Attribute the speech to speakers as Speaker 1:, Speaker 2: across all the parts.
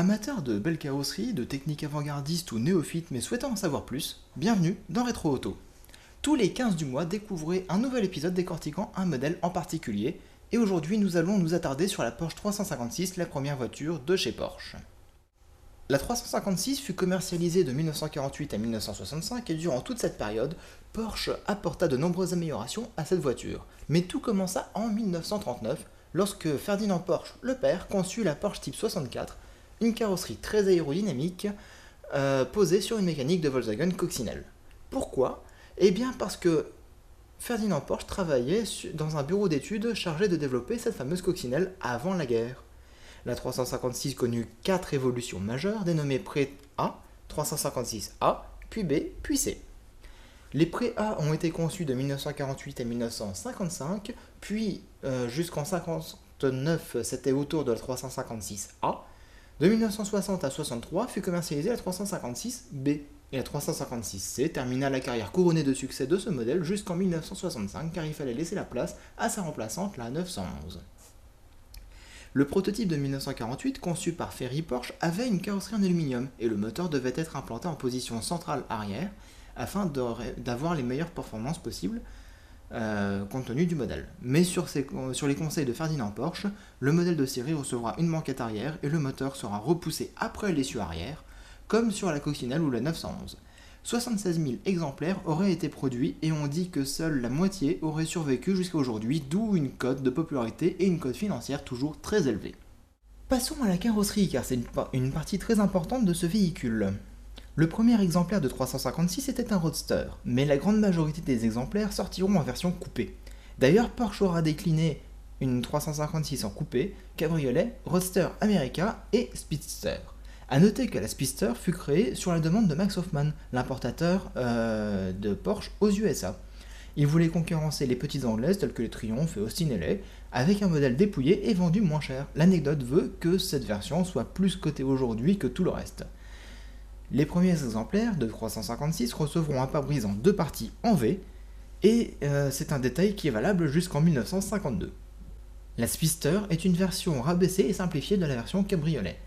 Speaker 1: Amateurs de belles carrosseries, de techniques avant-gardistes ou néophytes mais souhaitant en savoir plus, bienvenue dans Retro Auto. Tous les 15 du mois, découvrez un nouvel épisode décortiquant un modèle en particulier, et aujourd'hui nous allons nous attarder sur la Porsche 356, la première voiture de chez Porsche. La 356 fut commercialisée de 1948 à 1965 et durant toute cette période, Porsche apporta de nombreuses améliorations à cette voiture. Mais tout commença en 1939 lorsque Ferdinand Porsche, le père, conçut la Porsche Type 64 une carrosserie très aérodynamique euh, posée sur une mécanique de Volkswagen coccinelle. Pourquoi? Eh bien parce que Ferdinand Porsche travaillait dans un bureau d'études chargé de développer cette fameuse coccinelle avant la guerre. La 356 connut quatre évolutions majeures dénommées pré A, 356A, puis B, puis C. Les pré A ont été conçus de 1948 à 1955, puis euh, jusqu'en 1959 c'était autour de la 356A, de 1960 à 63 fut commercialisée la 356B et la 356C termina la carrière couronnée de succès de ce modèle jusqu'en 1965 car il fallait laisser la place à sa remplaçante la 911. Le prototype de 1948 conçu par Ferry Porsche avait une carrosserie en aluminium et le moteur devait être implanté en position centrale arrière afin d'avoir les meilleures performances possibles euh, compte tenu du modèle. Mais sur, les conseils de Ferdinand Porsche, le modèle de série recevra une banquette arrière et le moteur sera repoussé après l'essieu arrière, comme sur la coccinelle ou la 911. 76 000 exemplaires auraient été produits et on dit que seule la moitié aurait survécu jusqu'à aujourd'hui, d'où une cote de popularité et une cote financière toujours très élevée. Passons à la carrosserie car c'est une partie très importante de ce véhicule. Le premier exemplaire de 356 était un Roadster, mais la grande majorité des exemplaires sortiront en version coupée. D'ailleurs, Porsche aura décliné une 356 en coupé, cabriolet, Roadster America et Speedster. A noter que la Speedster fut créée sur la demande de Max Hoffman, l'importateur euh, de Porsche aux USA. Il voulait concurrencer les petites anglaises telles que les Triumph et Austin LA avec un modèle dépouillé et vendu moins cher. L'anecdote veut que cette version soit plus cotée aujourd'hui que tout le reste. Les premiers exemplaires de 356 recevront un pare-brise en deux parties en V, et euh, c'est un détail qui est valable jusqu'en 1952. La Spister est une version rabaissée et simplifiée de la version cabriolet.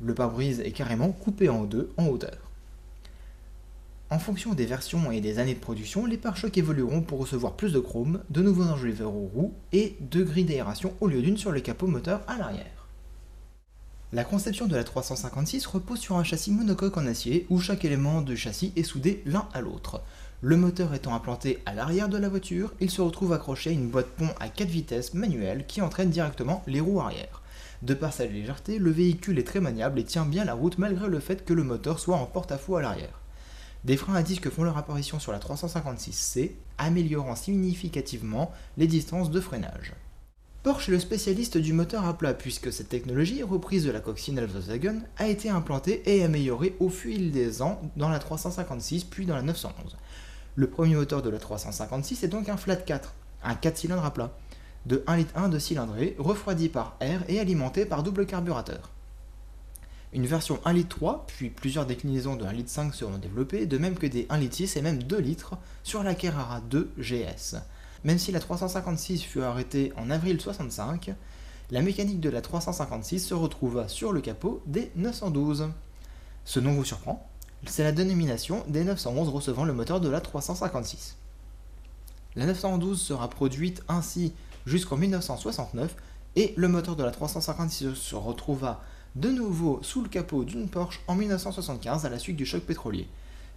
Speaker 1: Le pare-brise est carrément coupé en deux en hauteur. En fonction des versions et des années de production, les pare-chocs évolueront pour recevoir plus de chrome, de nouveaux enjoliveurs aux roues et deux grilles d'aération au lieu d'une sur le capot moteur à l'arrière. La conception de la 356 repose sur un châssis monocoque en acier où chaque élément de châssis est soudé l'un à l'autre. Le moteur étant implanté à l'arrière de la voiture, il se retrouve accroché à une boîte pont à 4 vitesses manuelle qui entraîne directement les roues arrière. De par sa légèreté, le véhicule est très maniable et tient bien la route malgré le fait que le moteur soit en porte-à-faux à l'arrière. Des freins à disque font leur apparition sur la 356C, améliorant significativement les distances de freinage. Porsche est le spécialiste du moteur à plat puisque cette technologie, reprise de la coccinelle Volkswagen, a été implantée et améliorée au fil des ans dans la 356 puis dans la 911. Le premier moteur de la 356 est donc un Flat 4, un 4 cylindres à plat, de 1,1 litre de cylindrée, refroidi par air et alimenté par double carburateur. Une version 1 litre 3, puis plusieurs déclinaisons de 1 litre 5 seront développées, de même que des 1 litre 6 et même 2 litres sur la Carrara 2 GS. Même si la 356 fut arrêtée en avril 65, la mécanique de la 356 se retrouva sur le capot des 912. Ce nom vous surprend C'est la dénomination des 911 recevant le moteur de la 356. La 912 sera produite ainsi jusqu'en 1969 et le moteur de la 356 se retrouva de nouveau sous le capot d'une Porsche en 1975 à la suite du choc pétrolier.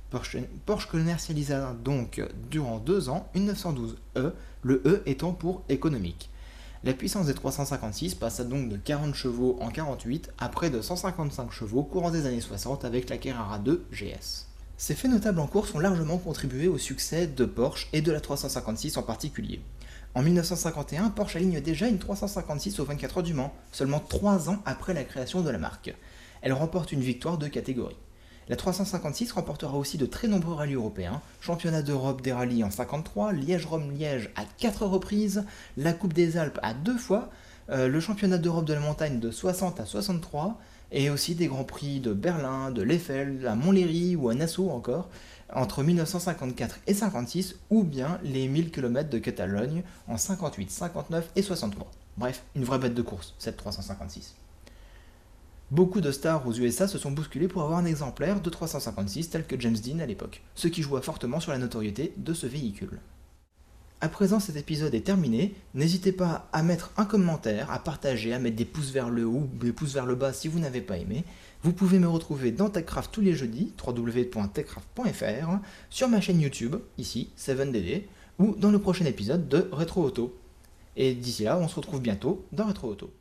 Speaker 1: Porsche, commercialisa donc durant deux ans une 912E, le E étant pour économique. La puissance des 356 passa donc de 40 chevaux en 48 à près de 155 chevaux courant des années 60 avec la Carrera 2 GS. Ces faits notables en course ont largement contribué au succès de Porsche et de la 356 en particulier. En 1951, Porsche aligne déjà une 356 au 24 heures du Mans, seulement 3 ans après la création de la marque. Elle remporte une victoire de catégorie. La 356 remportera aussi de très nombreux rallyes européens, championnat d'Europe des rallyes en 53, Liège-Rome-Liège à 4 reprises, la Coupe des Alpes à 2 fois, euh, le championnat d'Europe de la montagne de 60 à 63, et aussi des grands prix de Berlin, de l'Eiffel, à Montlhéry ou à Nassau encore, entre 1954 et 56, ou bien les 1000 km de Catalogne en 58, 59 et 63. Bref, une vraie bête de course, cette 356. Beaucoup de stars aux USA se sont bousculés pour avoir un exemplaire de 356 tel que James Dean à l'époque, ce qui joua fortement sur la notoriété de ce véhicule. À présent cet épisode est terminé, n'hésitez pas à mettre un commentaire, à partager, à mettre des pouces vers le haut ou des pouces vers le bas si vous n'avez pas aimé. Vous pouvez me retrouver dans TechCraft tous les jeudis, www.techcraft.fr, sur ma chaîne YouTube, ici, 7DD, ou dans le prochain épisode de Retro Auto. Et d'ici là, on se retrouve bientôt dans Retro Auto.